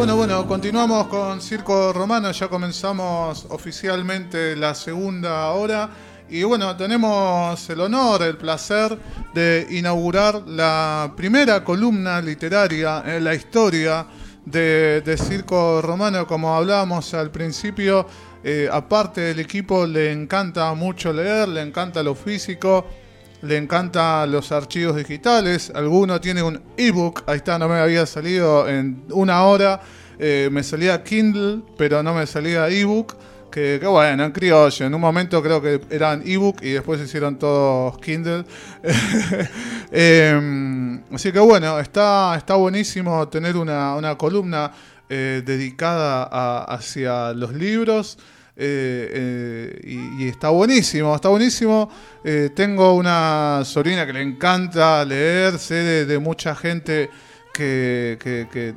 Bueno, bueno, continuamos con Circo Romano, ya comenzamos oficialmente la segunda hora. Y bueno, tenemos el honor, el placer de inaugurar la primera columna literaria en la historia de, Circo Romano, como hablábamos al principio, eh, aparte del equipo le encanta mucho leer, le encanta lo físico, le encanta los archivos digitales, alguno tiene un ebook, ahí está, no me había salido en una hora, eh, me salía Kindle, pero no me salía ebook, que, que bueno, en criollo, en un momento creo que eran ebook y después se hicieron todos Kindle. Em, así que bueno, está, está buenísimo tener una, columna eh, dedicada hacia los libros. Eh, eh, y, está buenísimo, está buenísimo. Eh, tengo una sobrina que le encanta leer, sé de, mucha gente que,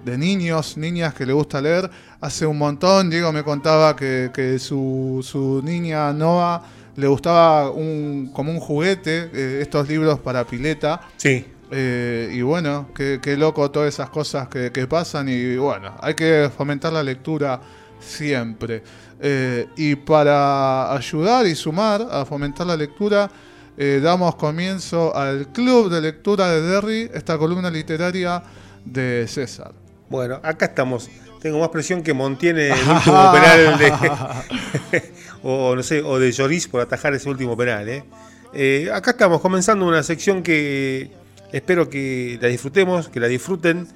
de niños, niñas que le gusta leer. Hace un montón, Diego me contaba que, su, niña Noah le gustaba un, como un juguete, estos libros para pileta. Sí. y bueno, qué, loco todas esas cosas que, que pasan y bueno, hay que fomentar la lectura siempre. Eh, y para ayudar y sumar a fomentar la lectura, eh, damos comienzo al Club de Lectura de Derry, esta columna literaria de César. Bueno, acá estamos. Tengo más presión que Montiene el último penal de. o no sé, o de Lloris por atajar ese último penal. ¿eh? acá estamos comenzando una sección que espero que la disfrutemos, que la disfruten.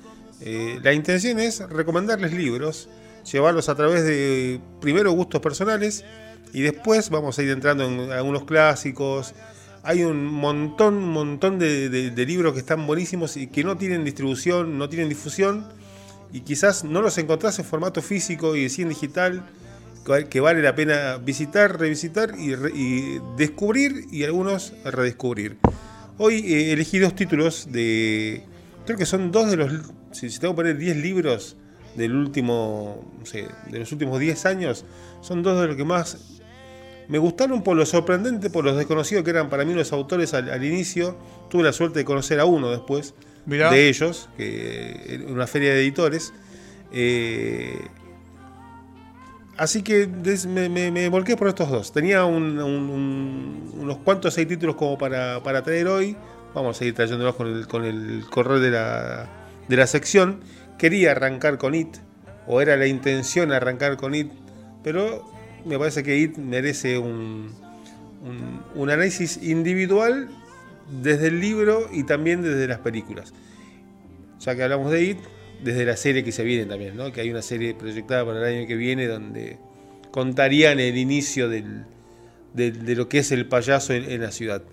la intención es recomendarles libros llevarlos a través de primero gustos personales y después vamos a ir entrando en algunos clásicos. Hay un montón, montón de, libros que están buenísimos y que no tienen distribución, no tienen difusión y quizás no los encontrás en formato físico y en digital que vale la pena visitar, revisitar y, descubrir y algunos redescubrir. Hoy eh, elegí dos títulos de, creo que son dos de los, si, tengo que poner 10 libros del último, de los últimos 10 años, son dos de los que más me gustaron por lo sorprendente, por los desconocidos que eran para mí los autores al, inicio. Tuve la suerte de conocer a uno después de ellos, que en una feria de editores. Eh, así que me, volqué por estos dos. Tenía unos cuantos seis títulos como para, traer hoy. Vamos a seguir trayéndolos con el, con el correo de la, de la sección quería arrancar con It, o era la intención arrancar con It, pero me parece que It merece un, un, análisis individual desde el libro y también desde las películas. Ya que hablamos de It, desde la serie que se viene también, ¿no? que hay una serie proyectada para el año que viene donde contarían el inicio del, de, lo que es el payaso en la ciudad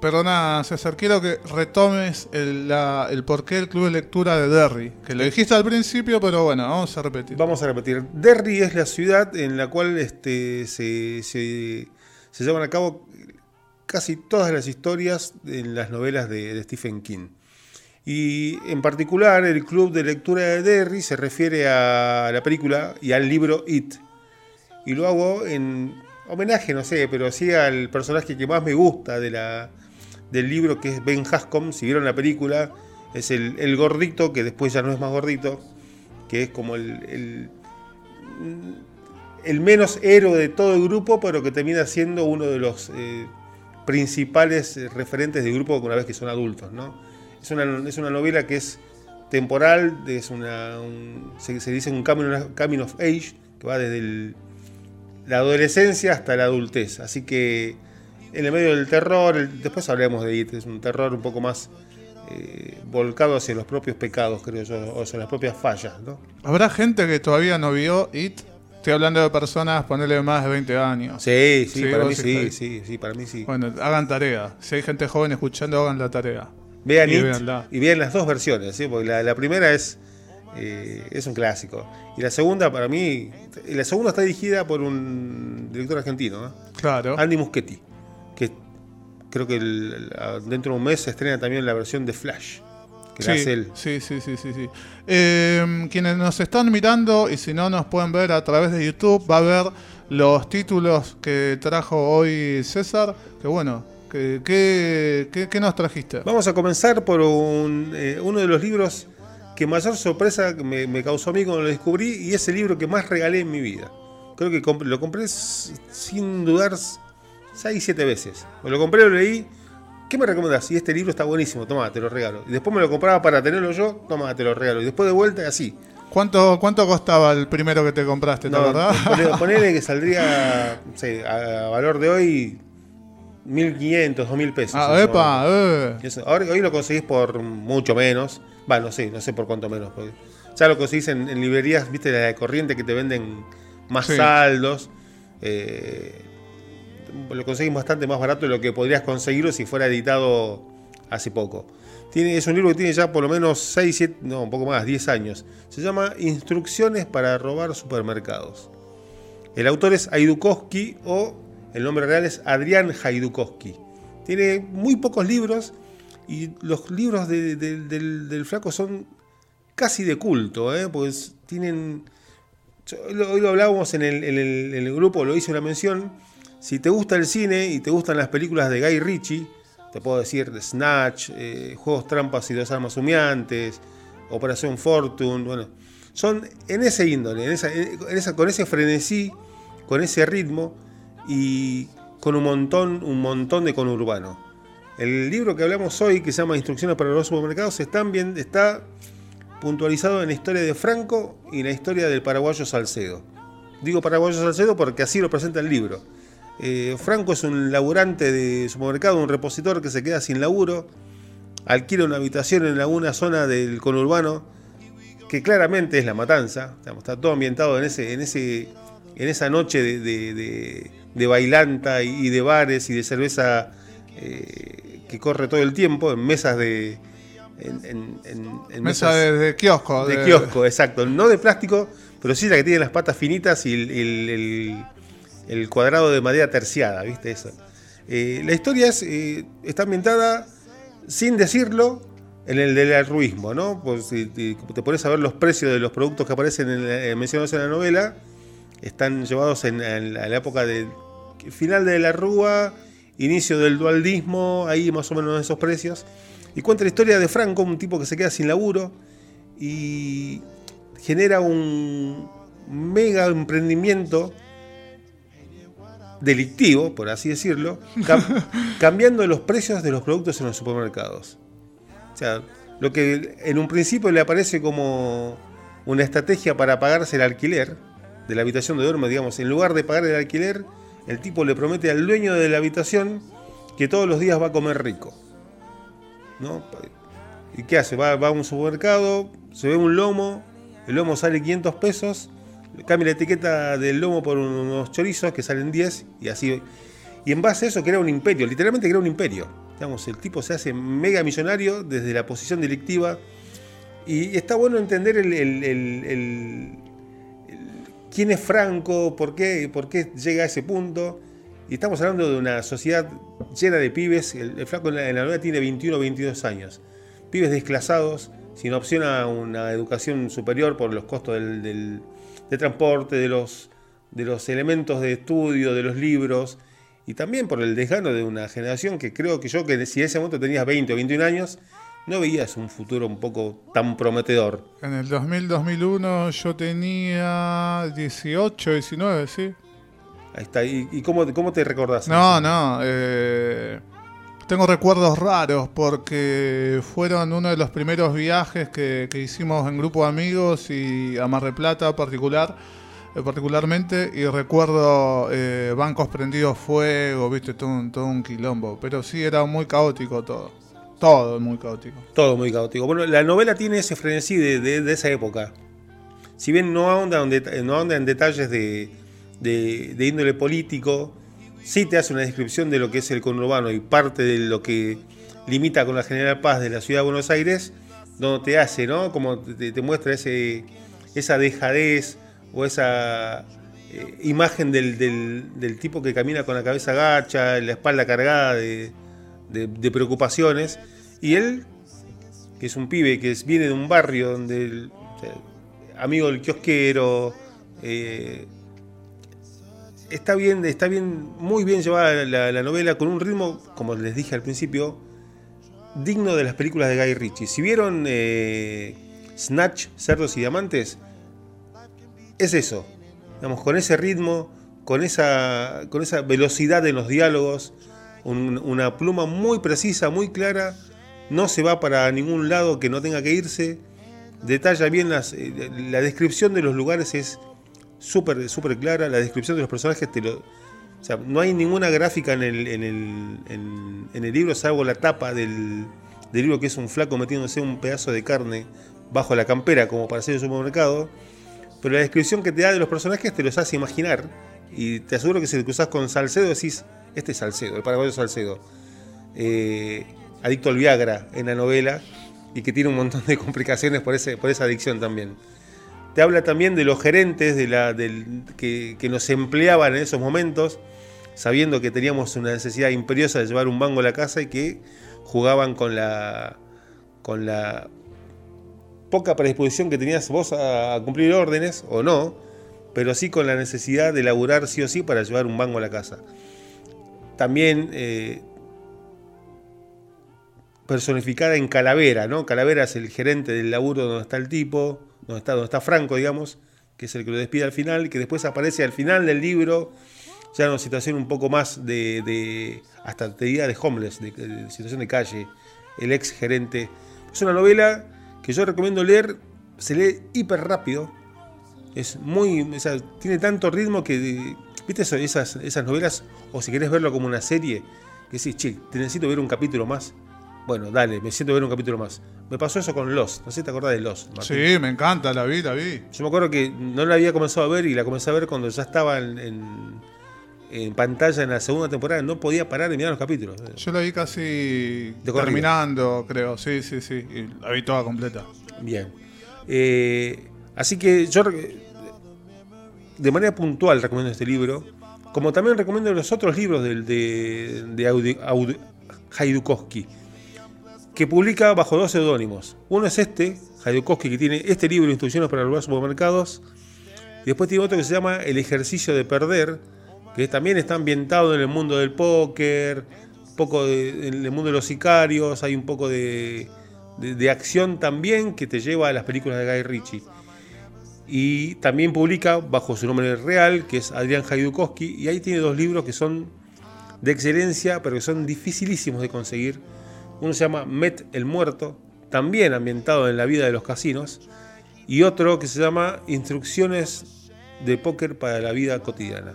perdona, César, quiero que retomes el, el porqué del club de lectura de Derry, que lo dijiste al principio, pero bueno, vamos a repetir. Vamos a repetir. Derry es la ciudad en la cual este, se, llevan a cabo casi todas las historias en las novelas de, Stephen King. Y en particular el club de lectura de Derry se refiere a la película y al libro It. Y lo hago en homenaje, no sé, pero sí al personaje que más me gusta de la, del libro, que es Ben Hascom. Si vieron la película, es el, gordito, que después ya no es más gordito, que es como el, el, menos héroe de todo el grupo, pero que termina siendo uno de los eh, principales referentes del grupo una vez que son adultos. ¿no? Es, una, es una novela que es temporal, es una, se, dice un camino of age, que va desde el la adolescencia hasta la adultez. Así que en el medio del terror, después hablaremos de It, es un terror un poco más eh, volcado hacia los propios pecados, creo yo, o hacia las propias fallas. ¿no? ¿Habrá gente que todavía no vio It? Estoy hablando de personas, ponerle más de 20 años. Sí, sí, para mí sí, sí, sí, para mí sí. Bueno, hagan tarea. Si hay gente joven escuchando, hagan la tarea. Vean It y vean las dos versiones, ¿sí? porque la primera es eh, es un clásico. Y la segunda, para mí, la segunda está dirigida por un director argentino, claro. Andy Muschetti, que creo que dentro de un mes se estrena también la versión de Flash. Que sí, hace él. sí, sí, sí, sí, sí. Em, quienes nos están mirando y si no nos pueden ver a través de YouTube, va a ver los títulos que trajo hoy César, que bueno, ¿Qué, nos trajiste? Vamos a comenzar por un, eh, uno de los libros que mayor sorpresa me, me causó a mí cuando lo descubrí y es el libro que más regalé en mi vida. Creo que comp- lo compré sin dudar 6, 7 veces. Me lo compré, lo leí. ¿Qué me recomendás? Y este libro está buenísimo, toma, te lo regalo. Y después me lo compraba para tenerlo yo, toma, te lo regalo. Y después de vuelta, así. ¿Cuánto, ¿Cuánto costaba el primero que te compraste, te No, acordás? ponele, ponele que saldría, a valor de hoy, 1.500, 2.000 pesos. Ah, epa, eh. Ahora, hoy lo conseguís por mucho menos. Va, no sé, no sé por cuánto menos. porque ya lo conseguís en, en librerías, viste, la de corriente que te venden más Sí. saldos. eh, lo conseguís bastante más barato de lo que podrías conseguirlo si fuera editado hace poco. Tiene, es un libro que tiene ya por lo menos 6, 7, no, un poco más, 10 años. Se llama Instrucciones para robar supermercados. El autor es Aidukowski o el nombre real es Adrián Haidukowski. Tiene muy pocos libros y los libros de- de- del, flaco son casi de culto, ¿eh? pues tienen... Hoy lo, hablábamos en el, grupo, lo hice una mención. Si te gusta el cine y te gustan las películas de Guy Ritchie, te puedo decir Snatch, eh, Juegos Trampas y dos Armas Humeantes, Operación Fortune, bueno, son en ese índole, en en esa- con ese frenesí, con ese ritmo y con un montón, un montón de conurbano. El libro que hablamos hoy, que se llama Instrucciones para los supermercados, está, puntualizado en la historia de Franco y la historia del paraguayo Salcedo. Digo paraguayo Salcedo porque así lo presenta el libro. Eh, Franco es un laburante de supermercado, un repositor que se queda sin laburo, alquila una habitación en alguna zona del conurbano, que claramente es la matanza, está todo ambientado en, ese, en, ese, en esa noche de- de bailanta y, de bares y de cerveza eh, que corre todo el tiempo, en mesas de... En, en- en- en Mesa mesas- de, de kiosco. de kiosco, exacto. No de plástico, pero sí la que tiene las patas finitas y el, el- el- el cuadrado de madera terciada, ¿viste eso? Eh, la historia es, eh, está ambientada, sin decirlo, en el del altruismo, ¿no? Pues si te, te pones a ver los precios de los productos que aparecen en la- mencionados en la novela, están llevados en, en la, en la época del final de la Rúa, inicio del dualdismo, ahí más o menos esos precios. Y cuenta la historia de Franco, un tipo que se queda sin laburo y genera un mega emprendimiento delictivo, por así decirlo, cam- cambiando los precios de los productos en los supermercados. O sea, lo que en un principio le aparece como una estrategia para pagarse el alquiler de la habitación de duerme, digamos, en lugar de pagar el alquiler, el tipo le promete al dueño de la habitación que todos los días va a comer rico. ¿No? ¿Y qué hace? Va, a un supermercado, se ve un lomo, el lomo sale 500 pesos, cambia la etiqueta del lomo por unos chorizos que salen 10 y así. Y en base a eso crea un imperio, literalmente crea un imperio. Digamos, el tipo se hace mega millonario desde la posición delictiva. Y está bueno entender el- el- el- quién es Franco, por qué, por qué llega a ese punto. Y estamos hablando de una sociedad llena de pibes. El, el flaco en la, en la novela tiene 21 o 22 años. Pibes desclasados, sin opción a una educación superior por los costos del, del- de transporte, de los, de los elementos de estudio, de los libros. Y también por el desgano de una generación que creo que yo, que si en ese momento tenías 20 o 21 años, no veías un futuro un poco tan prometedor. En el 2000-2001 yo tenía 18, 19, sí. Ahí está. ¿Y, y cómo, cómo te recordás? No, no. eh, tengo recuerdos raros porque fueron uno de los primeros viajes que, que hicimos en grupo de amigos y a Mar del Plata particular, eh, particularmente. Y recuerdo eh, bancos prendidos fuego, viste, todo un, todo un quilombo. Pero sí era muy caótico todo. Todo muy caótico. Todo muy caótico. Bueno, la novela tiene ese frenesí de, esa época. Si bien no ahonda en, detalles de, de- índole político, sí te hace una descripción de lo que es el conurbano y parte de lo que limita con la General Paz de la ciudad de Buenos Aires, donde te hace, ¿no? Como te, muestra ese, esa dejadez o esa eh, imagen del, del- del tipo que camina con la cabeza gacha, la espalda cargada de, de- preocupaciones. Y él, que es un pibe que es- viene de un barrio donde, el- amigo del kiosquero, eh, está bien, está bien, muy bien llevada la, la novela con un ritmo, como les dije al principio, digno de las películas de Guy Ritchie. Si vieron eh, Snatch, Cerdos y Diamantes, es eso. Digamos, con ese ritmo, con esa, con esa velocidad en los diálogos, una pluma muy precisa, muy clara, no se va para ningún lado que no tenga que irse, detalla bien las, eh, la descripción de los lugares es súper super clara, la descripción de los personajes te lo... O sea, no hay ninguna gráfica en el, en el, en, el libro, salvo la tapa del, del, libro que es un flaco metiéndose un pedazo de carne bajo la campera como para hacer el supermercado. Pero la descripción que te da de los personajes te los hace imaginar. Y te aseguro que si te cruzas con Salcedo decís, este es Salcedo, el paraguayo Salcedo. Eh, adicto al Viagra en la novela y que tiene un montón de complicaciones por, esa adicción también. Te habla también de los gerentes de la, del, que, nos empleaban en esos momentos, sabiendo que teníamos una necesidad imperiosa de llevar un banco a la casa y que jugaban con la, con la poca predisposición que tenías vos a, cumplir órdenes, o no, pero sí con la necesidad de laburar sí o sí para llevar un banco a la casa. También eh, personificada en Calavera, ¿no? Calavera es el gerente del laburo donde está el tipo, donde está, donde está Franco, digamos, que es el que lo despide al final, que después aparece al final del libro, ya en una situación un poco más de, hasta te diría de homeless, de, situación de calle, el ex gerente. Es una novela que yo recomiendo leer, se lee hiper rápido, es muy, o sea, tiene tanto ritmo que, viste esas, esas novelas, o si querés verlo como una serie, que decís, che, te necesito ver un capítulo más bueno, dale, me siento ver un capítulo más. Me pasó eso con Lost, no sé si te acordás de Lost. Sí, me encanta, la vi, la vi. Yo me acuerdo que no la había comenzado a ver y la comencé a ver cuando ya estaba en, pantalla en la segunda temporada, no podía parar de mirar los capítulos. Yo la vi casi terminando, creo, sí, sí, sí, y la vi toda completa. Bien. Eh, así que yo de manera puntual recomiendo este libro, como también recomiendo los otros libros de, de, de que publica bajo dos seudónimos. Uno es este, Hayukowski, que tiene este libro, Instrucciones para los supermercados. Y después tiene otro que se llama El ejercicio de perder, que también está ambientado en el mundo del póker, poco en el mundo de los sicarios, hay un poco de, de, acción también que te lleva a las películas de Guy Ritchie. Y también publica bajo su nombre real, que es Adrián Hajdukowski, y ahí tiene dos libros que son de excelencia, pero que son dificilísimos de conseguir uno se llama Met el Muerto, también ambientado en la vida de los casinos. Y otro que se llama Instrucciones de Póker para la Vida Cotidiana,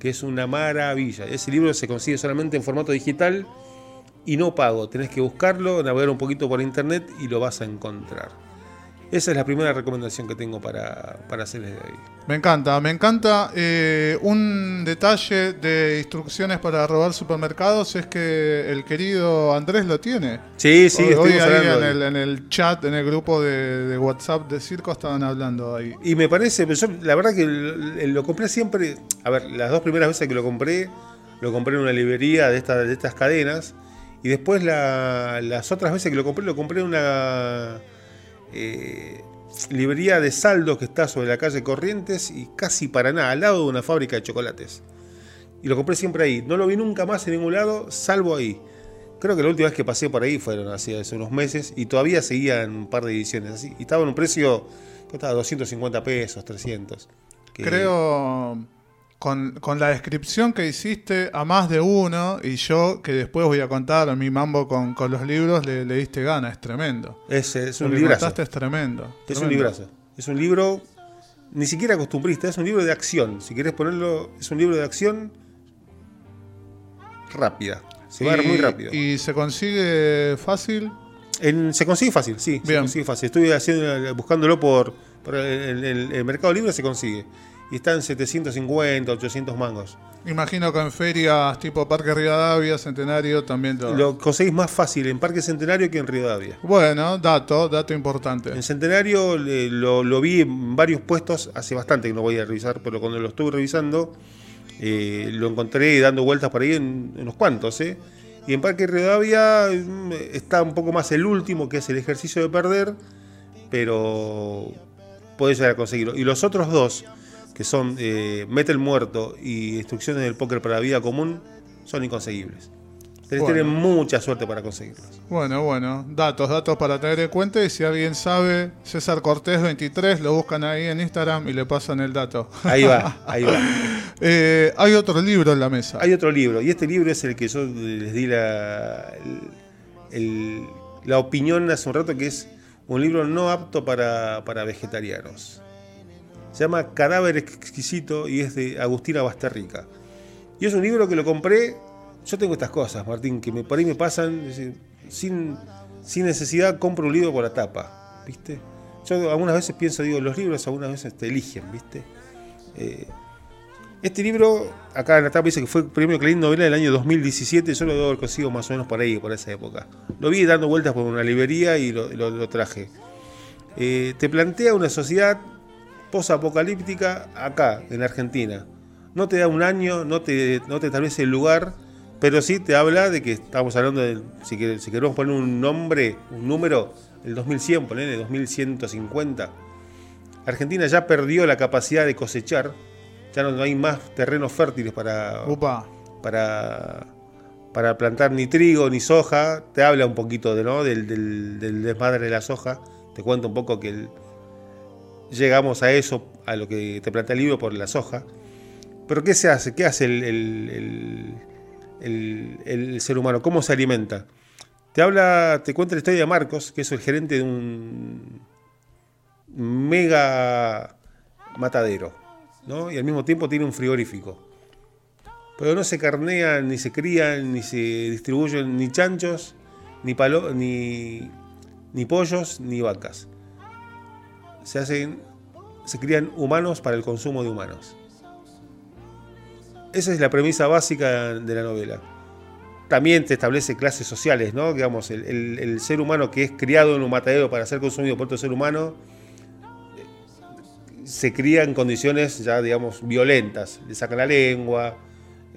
que es una maravilla. Ese libro se consigue solamente en formato digital y no pago. Tenés que buscarlo, navegar un poquito por internet y lo vas a encontrar. Esa es la primera recomendación que tengo para, para hacerles de ahí. Me encanta, me encanta. Eh, un detalle de instrucciones para robar supermercados es que el querido Andrés lo tiene. Sí, sí, hoy, ahí en el, en el, chat, en el grupo de, WhatsApp de Circo estaban hablando ahí. Y me parece, yo, la verdad que lo, compré siempre. A ver, las dos primeras veces que lo compré, lo compré en una librería de, esta, de estas cadenas. Y después las otras veces que lo compré, lo compré en una eh, librería de saldo que está sobre la calle Corrientes y casi para nada, al lado de una fábrica de chocolates. Y lo compré siempre ahí. No lo vi nunca más en ningún lado, salvo ahí. Creo que la última vez que pasé por ahí fueron hace, hace unos meses y todavía seguían un par de ediciones así. Y estaba en un precio, que estaba 250 pesos, 300. Creo con, la descripción que hiciste a más de uno, y yo que después voy a contar mi mambo con, los libros, le, diste gana, es tremendo. Es, es un librazo. es tremendo. Es un librazo. Es un libro ni siquiera costumbrista, es un libro de acción. Si querés ponerlo, es un libro de acción rápida. Se va a ver muy rápido. ¿Y se consigue fácil? se consigue fácil, sí. Se consigue fácil. Estoy haciendo, buscándolo por, el, el Mercado Libre, se consigue y está en 750, 800 mangos. Imagino que en ferias tipo Parque Rivadavia, Centenario también lo... conseguís más fácil en Parque Centenario que en Rivadavia. Bueno, dato, dato importante. En Centenario lo, vi en varios puestos, hace bastante que no voy a revisar, pero cuando lo estuve revisando, eh, lo encontré dando vueltas por ahí en, unos cuantos, ¿eh? Y en Parque Rivadavia mm, está un poco más el último, que es el ejercicio de perder, pero podés llegar a conseguirlo. Y los otros dos, que son eh, Mete el Muerto y Instrucciones del Póker para la Vida Común, son inconseguibles. Tenés que tener mucha suerte para conseguirlos. Bueno, bueno, datos, datos para tener en cuenta. Y si alguien sabe, César Cortés 23, lo buscan ahí en Instagram y le pasan el dato. Ahí va, ahí va. Eh, hay otro libro en la mesa. Hay otro libro, y este libro es el que yo les di la, la opinión hace un rato, que es un libro no apto para, para vegetarianos. Se llama Cadáver Exquisito y es de Agustina Basterrica. Y es un libro que lo compré. Yo tengo estas cosas, Martín, que me, por ahí me pasan sin, necesidad, compro un libro por la tapa, ¿viste? Yo algunas veces pienso, digo, los libros algunas veces te eligen, ¿viste? Eh, este libro, acá en la tapa dice que fue el premio Clarín Novela del año 2017, yo lo debo haber más o menos por ahí, por esa época. Lo vi dando vueltas por una librería y lo, traje. Eh, te plantea una sociedad post-apocalíptica acá, en Argentina. No te da un año, no te, no te establece el lugar, pero sí te habla de que estamos hablando de, si, queremos poner un nombre, un número, el 2100, el 2150. Argentina ya perdió la capacidad de cosechar, ya no, hay más terrenos fértiles para, para, para plantar ni trigo ni soja. Te habla un poquito de, ¿no? del, del desmadre de la soja. Te cuento un poco que el, llegamos a eso, a lo que te plantea el libro por la soja. Pero ¿qué se hace? ¿Qué hace el, ser humano? ¿Cómo se alimenta? Te habla, te cuenta la historia de Marcos, que es el gerente de un mega matadero, ¿no? Y al mismo tiempo tiene un frigorífico. Pero no se carnean, ni se crían, ni se distribuyen ni chanchos, ni, ni pollos, ni vacas se hacen, se crían humanos para el consumo de humanos. Esa es la premisa básica de la novela. También te establece clases sociales, ¿no? Digamos, el, ser humano que es criado en un matadero para ser consumido por otro ser humano se cría en condiciones ya, digamos, violentas. Le sacan la lengua,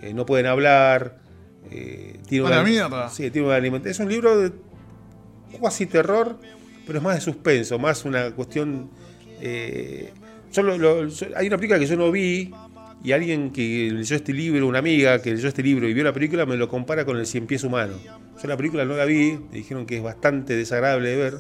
eh, no pueden hablar. Eh, tiene una, mierda. Sí, tiene una alimentación. Es un libro de cuasi terror pero es más de suspenso, más una cuestión... Eh, hay una película que yo no vi y alguien que leyó este libro, una amiga que leyó este libro y vio la película, me lo compara con el Cien Pies Humano. Yo la película no la vi, me dijeron que es bastante desagradable de ver.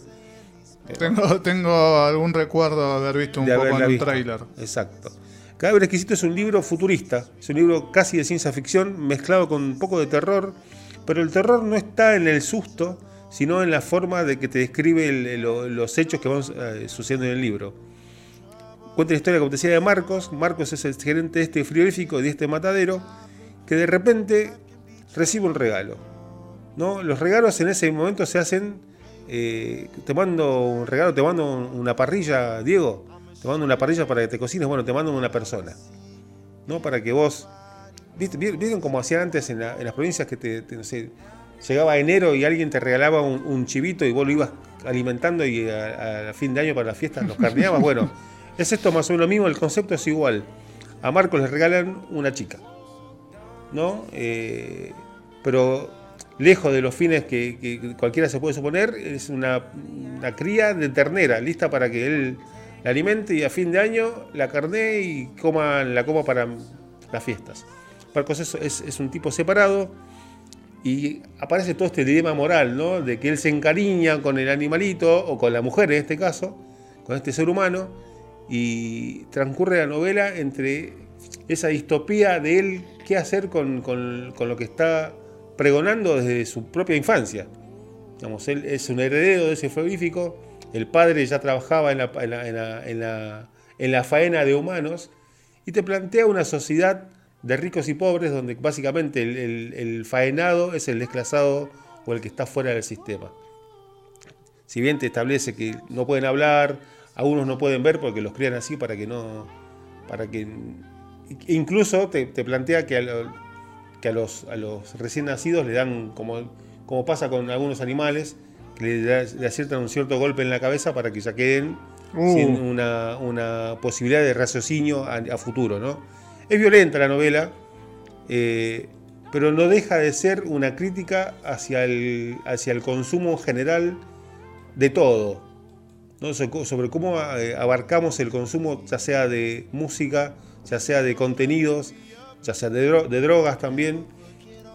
Tengo, tengo algún recuerdo de haber visto un poco en el tráiler. Exacto. Cadáver Exquisito es un libro futurista, es un libro casi de ciencia ficción mezclado con un poco de terror, pero el terror no está en el susto, sino en la forma de que te describe los hechos que van eh, sucediendo en el libro. Cuenta la historia, como te decía, de Marcos. Marcos es el gerente de este frigorífico, de este matadero, que de repente recibe un regalo. ¿no? Los regalos en ese momento se hacen, eh, te mando un regalo, te mando una parrilla, Diego, te mando una parrilla para que te cocines, bueno, te mando una persona. ¿no? Para que vos... ¿Vieron como hacían antes en, las provincias que te, no llegaba enero y alguien te regalaba un, chivito y vos lo ibas alimentando y a, fin de año para las fiestas los carneabas. bueno, es esto más o menos lo mismo, el concepto es igual. A Marcos le regalan una chica, ¿no? Eh, pero lejos de los fines que, cualquiera se puede suponer, es una, cría de ternera, lista para que él la alimente y a fin de año la carne y coma, la coma para las fiestas. Marcos es, es un tipo separado y aparece todo este dilema moral, ¿no? De que él se encariña con el animalito, o con la mujer en este caso, con este ser humano, y transcurre la novela entre esa distopía de él, qué hacer con, lo que está pregonando desde su propia infancia. Digamos, él es un heredero de ese frigorífico, el padre ya trabajaba en la, en la, en la faena de humanos, y te plantea una sociedad de ricos y pobres, donde básicamente el, faenado es el desclasado o el que está fuera del sistema. Si bien te establece que no pueden hablar, algunos no pueden ver porque los crían así para que no. para que. Incluso te, plantea que, a, que a, los, a los recién nacidos le dan, como, como pasa con algunos animales, que le, aciertan un cierto golpe en la cabeza para que ya queden uh. sin una, posibilidad de raciocinio a, a futuro, ¿no? Es violenta la novela, eh, pero no deja de ser una crítica hacia el, hacia el consumo general de todo, sobre cómo eh, abarcamos el consumo, ya sea de música, ya sea de contenidos, ya sea de, drogas también,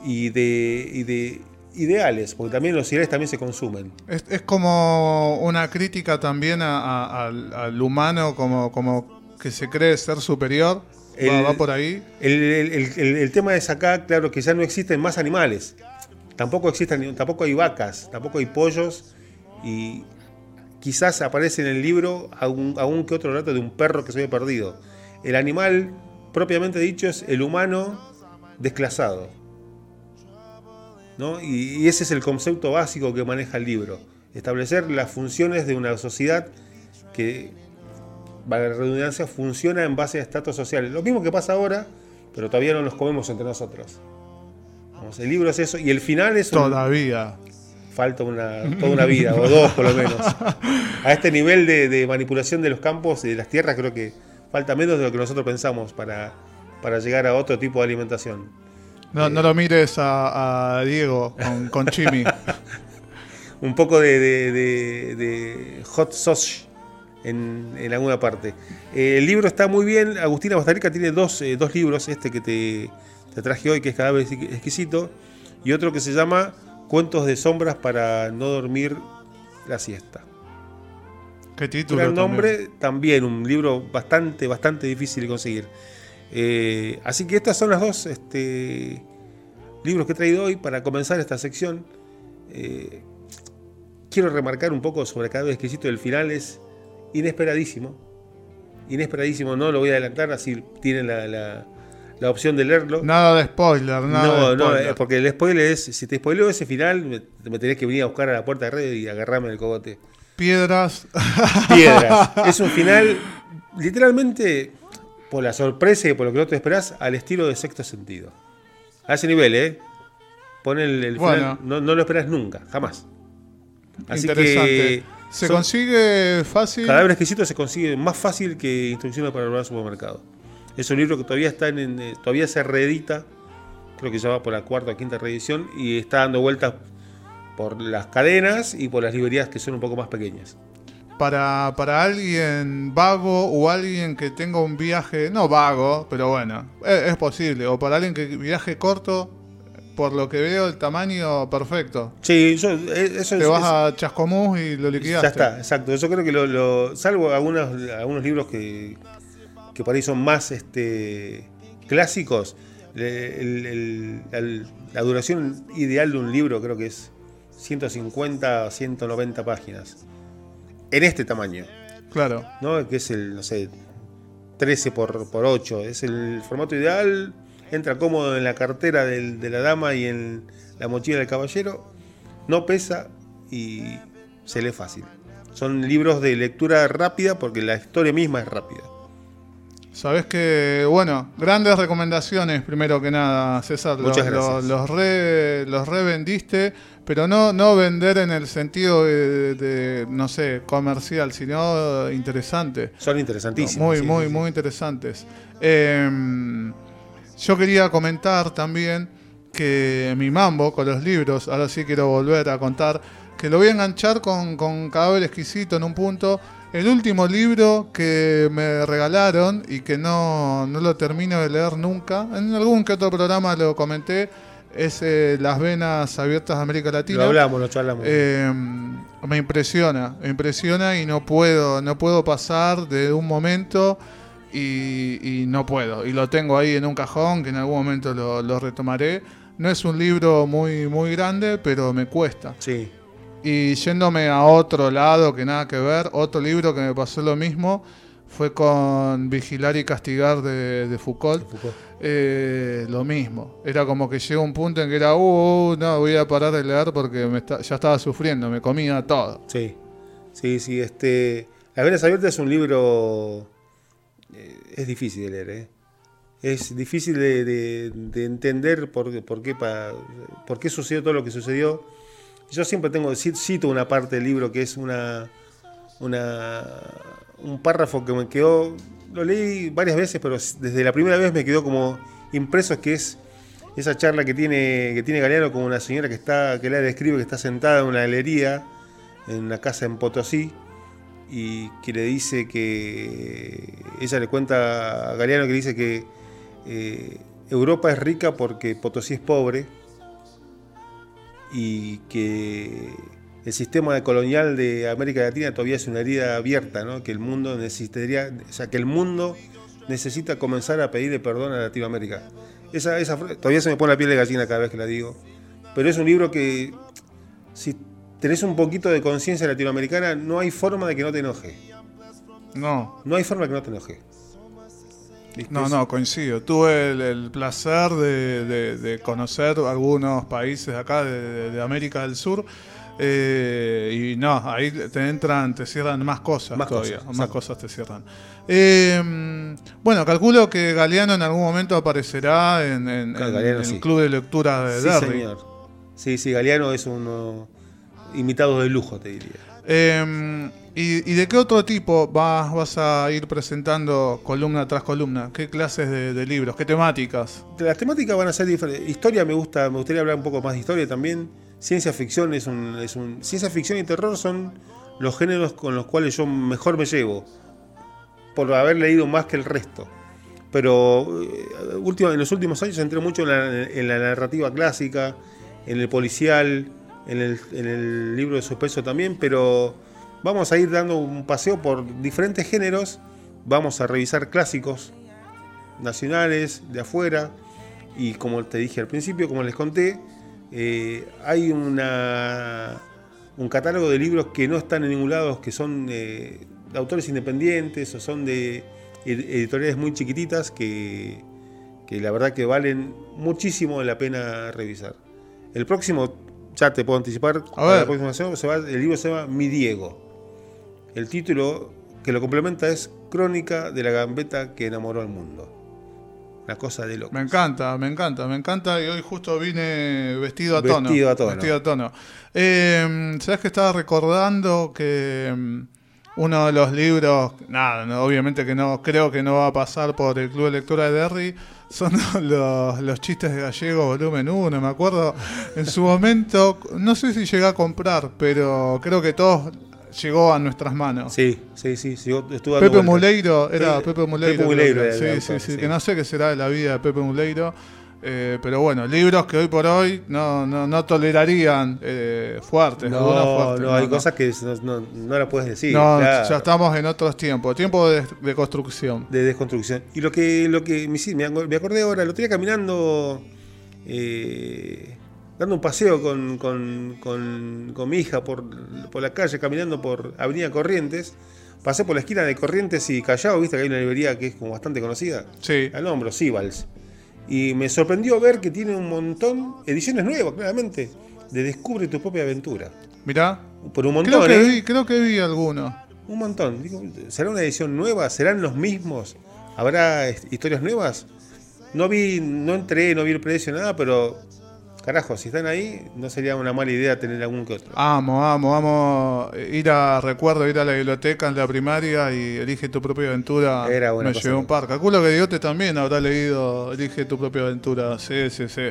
y de, de ideales, porque también los ideales también se consumen. Es, como una crítica también al, humano como, como que se cree ser superior. Va, por ahí. El, tema es acá, claro, que ya no existen más animales. Tampoco existen, tampoco hay vacas, tampoco hay pollos y quizás aparece en el libro algún, que otro relato de un perro que se había perdido. El animal, propiamente dicho, es el humano desclasado. Y, ese es el concepto básico que maneja el libro. Establecer las funciones de una sociedad que, para la redundancia, funciona en base a estatus sociales. Lo mismo que pasa ahora, pero todavía no nos comemos entre nosotros. el libro es eso, y el final es... Todavía falta una, toda una vida, o dos por lo menos. A este nivel de, manipulación de los campos y de las tierras creo que falta menos de lo que nosotros pensamos para, para llegar a otro tipo de alimentación. No, no lo mires a, Diego con, Chimi. Un poco de, hot sauce en, en, alguna parte. Eh, el libro está muy bien. Agustina Bastarica tiene dos, eh, dos libros. Este que te, te traje hoy, que es cada vez exquisito. Y otro que se llama Cuentos de sombras para no dormir la siesta. ¿Qué título? Gran nombre, también. un libro bastante, bastante difícil de conseguir. Eh, así que estas son las dos este, libros que he traído hoy para comenzar esta sección. Eh, quiero remarcar un poco sobre cada vez exquisito. El final es inesperadísimo. Inesperadísimo, no lo voy a adelantar, así tienen la la opción de leerlo. Nada de spoiler, nada. No, no, porque el spoiler es, si te spoileo ese final, me, tenés que venir a buscar a la puerta de red y agarrarme el cogote. Piedras. Piedras. Es un final, literalmente, por la sorpresa y por lo que no te esperás, al estilo de sexto sentido. A ese nivel, ¿eh? Pon el, final, no, lo esperás nunca, jamás. Así que. ¿Se consigue fácil? Cadáver exquisito se consigue más fácil que instrucciones para el supermercado. Es un libro que todavía está en, eh, todavía se reedita, creo que ya va por la cuarta o quinta reedición y está dando vueltas por las cadenas y por las librerías que son un poco más pequeñas. Para, para alguien vago o alguien que tenga un viaje, no vago, pero bueno, es, posible. O para alguien que viaje corto, por lo que veo, el tamaño perfecto. Sí, eso, eh, eso Te vas a Chascomús y lo liquidaste. Ya está, exacto. Yo creo que lo, salvo algunos, algunos libros que, que por ahí son más este, clásicos, la duración ideal de un libro creo que es 150 o 190 páginas. En este tamaño. Claro. ¿no? Que es el, no sé, 13 por, por 8. Es el formato ideal. Entra cómodo en la cartera de la dama y en la mochila del caballero. No pesa y se lee fácil. Son libros de lectura rápida porque la historia misma es rápida. Sabes que, bueno, grandes recomendaciones, primero que nada, César. Muchas los, gracias. Los, re, los revendiste, pero no, no vender en el sentido de, no sé, comercial, sino interesante. Son interesantísimos. Muy, muy, muy interesantes. Em, yo quería comentar también que mi mambo con los libros, ahora sí quiero volver a contar, que lo voy a enganchar con, con Cadáver Exquisito en un punto el último libro que me regalaron y que no, lo termino de leer nunca, en algún que otro programa lo comenté, es eh, Las Venas Abiertas de América Latina. Lo hablamos, lo charlamos. Eh, me impresiona, me impresiona y no puedo, no puedo pasar de un momento y, no puedo. Y lo tengo ahí en un cajón que en algún momento lo, lo retomaré. No es un libro muy, muy grande, pero me cuesta. Sí. Y yéndome a otro lado que nada que ver, otro libro que me pasó lo mismo fue con Vigilar y Castigar de, Foucault. Eh, lo mismo. Era como que llegó un punto en que era, uh, no, voy a parar de leer porque me ya estaba sufriendo, me comía todo. Sí, sí, sí. Este, Las Venas Abiertas es un libro. Eh, es difícil de leer, ¿eh? Es difícil de, entender por, por, qué, por qué sucedió todo lo que sucedió yo siempre tengo, cito una parte del libro que es una, un párrafo que me quedó, lo leí varias veces, pero desde la primera vez me quedó como impreso, que es esa charla que tiene, que tiene Galeano con una señora que está, que le describe que está sentada en una galería, en una casa en Potosí, y que le dice que ella le cuenta a Galeano que dice que eh, Europa es rica porque Potosí es pobre y que el sistema colonial de América Latina todavía es una herida abierta, ¿no? que el mundo necesitaría, o sea, que el mundo necesita comenzar a pedirle perdón a Latinoamérica. Esa, esa, todavía se me pone la piel de gallina cada vez que la digo, pero es un libro que si tenés un poquito de conciencia latinoamericana, no hay forma de que no te enoje. No. No hay forma de que no te enoje. No, no, coincido. Tuve el, placer de, conocer algunos países acá de, América del Sur. Eh, y no, ahí te entran, te cierran más cosas todavía. más cosas te cierran. Eh, bueno, calculo que Galeano en algún momento aparecerá en, el club de lectura de sí, Señor. Sí, sí, Galeano es un invitado de lujo, te diría. Eh, ¿Y, de qué otro tipo vas, vas a ir presentando columna tras columna? ¿Qué clases de, libros? ¿Qué temáticas? Las temáticas van a ser diferentes. Historia me gusta, me gustaría hablar un poco más de historia también. Ciencia ficción es un, es un. Ciencia ficción y terror son los géneros con los cuales yo mejor me llevo. Por haber leído más que el resto. Pero eh, en los últimos años entré mucho en la, narrativa clásica, en el policial, en el, en el libro de suspenso también, pero Vamos a ir dando un paseo por diferentes géneros, vamos a revisar clásicos nacionales, de afuera, y como te dije al principio, como les conté, eh, hay una, un catálogo de libros que no están en ningún lado, que son eh, de autores independientes o son de editoriales muy chiquititas que, la verdad que valen muchísimo la pena revisar. El próximo, ya te puedo anticipar, la próxima se va, el libro se llama Mi Diego. El título que lo complementa es Crónica de la gambeta que enamoró al mundo. Una cosa de loco. Me encanta, me encanta, me encanta. Y hoy justo vine vestido a tono. Vestido a tono. Vestido a tono. Eh, ¿Sabes que estaba recordando que mm, uno de los libros, nada, obviamente que no, creo que no va a pasar por el Club de Lectura de Derry, son los, los, chistes de gallego volumen 1, me acuerdo en su momento, no sé si llegué a comprar, pero creo que todos llegó a nuestras manos. Sí, sí, sí. sí Pepe Muleiro, era Pepe, Muleiro. Pepe Muleiro sí, sí, sí, que no sé qué será de la vida de Pepe Muleiro. Eh, pero bueno, libros que hoy por hoy no, no, no tolerarían eh, fuertes. No, no, hay cosas que no, no, las puedes decir. No, ya estamos en otros tiempos, tiempo de, de, construcción. De desconstrucción. Y lo que, lo que me, me acordé ahora, lo tenía caminando eh, dando un paseo con, con, con, mi hija por, por, la calle, caminando por Avenida Corrientes. Pasé por la esquina de Corrientes y Callao, viste que hay una librería que es como bastante conocida. Sí. Al hombro, Sibals. Y me sorprendió ver que tiene un montón, ediciones nuevas, claramente, de Descubre tu propia aventura. Mirá. Por un montón. Creo que, ¿eh? vi, creo que vi alguno. Un montón. ¿Será una edición nueva? ¿Serán los mismos? ¿Habrá historias nuevas? No vi, no entré, no vi el precio, nada, pero carajo, si están ahí, no sería una mala idea tener algún que otro. Vamos, vamos, vamos. Ir a, recuerdo, ir a la biblioteca en la primaria y elige tu propia aventura. Era buena Me llevé un par. Calculo que Diote también habrá leído Elige tu propia aventura. Sí, sí, sí.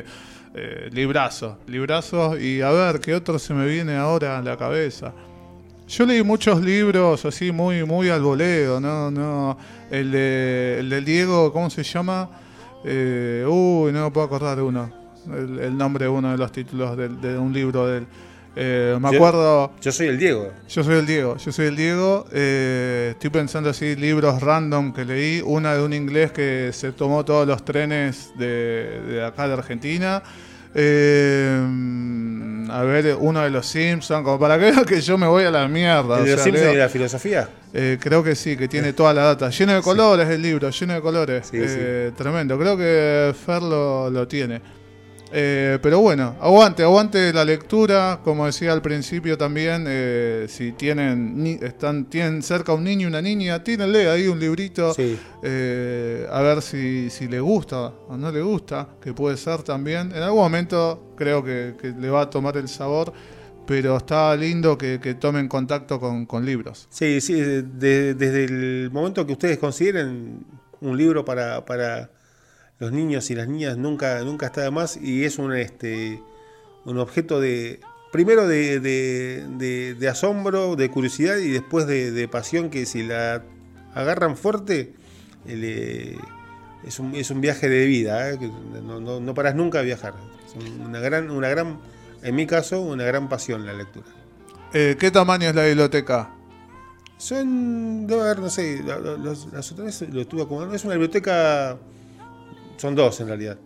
Eh, librazo, librazo. Y a ver, ¿qué otro se me viene ahora a la cabeza? Yo leí muchos libros así muy muy al voleo, ¿no? no el, de, el del Diego, ¿cómo se llama? Eh, uy, no me puedo acordar de uno el, nombre de uno de los títulos de, un libro de él. Eh, me acuerdo. Yo soy el Diego. Yo soy el Diego. Yo soy el Diego. Eh, estoy pensando así libros random que leí. Una de un inglés que se tomó todos los trenes de, acá de Argentina. Eh, a ver, uno de los Simpsons, como para que que yo me voy a la mierda. ¿De los Simpsons y la filosofía? creo que sí, que tiene toda la data. Lleno de colores el libro, lleno de colores. Tremendo. Creo que Fer lo, lo tiene. Eh, pero bueno, aguante, aguante la lectura, como decía al principio también, eh, si tienen, están, tienen cerca un niño y una niña, tírenle ahí un librito, eh, a ver si, si, le gusta o no le gusta, que puede ser también. En algún momento creo que, le va a tomar el sabor, pero está lindo que, tomen contacto con, libros. Sí, sí, desde el momento que ustedes consideren un libro para... para los niños y las niñas nunca, nunca está de más y es un, este, un objeto de, primero de, de, asombro, de curiosidad y después de, pasión que si la agarran fuerte eh, es, un, es un viaje de vida, ¿eh? no, no, paras nunca a viajar. Es una gran, una gran en mi caso, una gran pasión la lectura. Eh, ¿Qué tamaño es la biblioteca? Son, debe haber, no sé, la- la- las, las otras veces lo estuve acomodando. Es una biblioteca, son dos en realidad.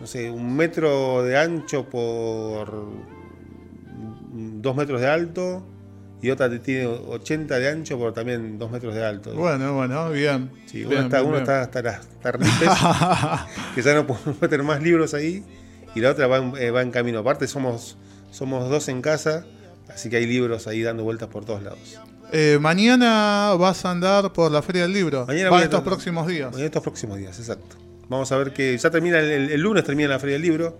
No sé, un metro de ancho por dos metros de alto y otra tiene 80 de ancho por también dos metros de alto. Bueno, bueno, bien. Sí, uno Bien, está, bien, uno bien. está hasta las tarripes, que ya no podemos meter más libros ahí, y la otra va en, eh, va en camino. Aparte somos, somos dos en casa, así que hay libros ahí dando vueltas por todos lados. Eh, mañana vas a andar por la Feria del Libro. Mañana Va voy a estos próximos días. En estos próximos días, exacto. Vamos a ver que ya termina, el, el- lunes termina la Feria del Libro.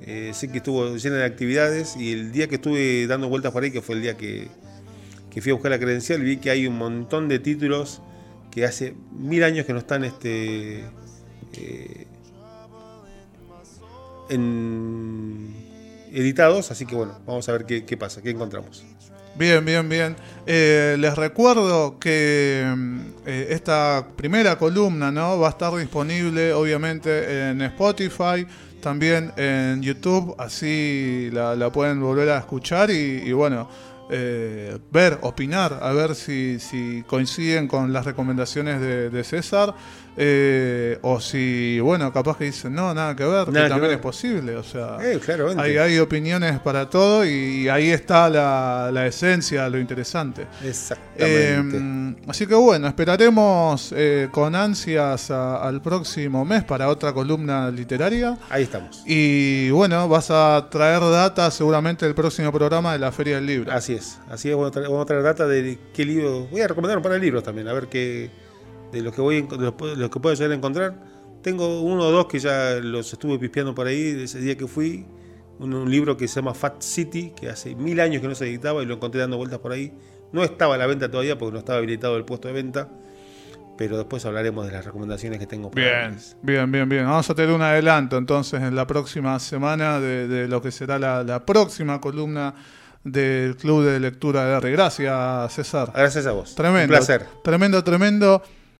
Eh, sé que estuvo llena de actividades y el día que estuve dando vueltas por ahí, que fue el día que, que fui a buscar la credencial, vi que hay un montón de títulos que hace mil años que no están este, eh, en- editados, así que bueno, vamos a ver qué pasa, qué encontramos. Bien, bien, bien. Eh, les recuerdo que mm, eh, esta primera columna ¿no? va a estar disponible obviamente en Spotify, también en YouTube, así la, la pueden volver a escuchar y, y bueno, eh, ver, opinar, a ver si, si coinciden con las recomendaciones de, de César. eh, o si, bueno, capaz que dicen, no, nada que ver, Nada que que también ver. es posible. O sea, Eh, hay, hay opiniones para todo y ahí está la, la esencia, lo interesante. Exactamente. Eh, así que bueno, esperaremos eh, con ansias a- al próximo mes para otra columna literaria. Ahí estamos. Y bueno, vas a traer data seguramente el próximo programa de la Feria del Libro. Así es, así es, vamos a traer, data de qué libro. Voy a recomendar un par de libros también, a ver qué. de los que voy de los, que puedo llegar a encontrar. Tengo uno o dos que ya los estuve pispeando por ahí ese día que fui. Un, un libro que se llama Fat City, que hace mil años que no se editaba y lo encontré dando vueltas por ahí. No estaba a la venta todavía porque no estaba habilitado el puesto de venta. Pero después hablaremos de las recomendaciones que tengo. para Bien, bien, bien, bien. Vamos a tener un adelanto entonces en la próxima semana de, de lo que será la, la próxima columna del Club de Lectura de. Gracias, César. Gracias a vos. Tremendo. Un placer. Tremendo, tremendo.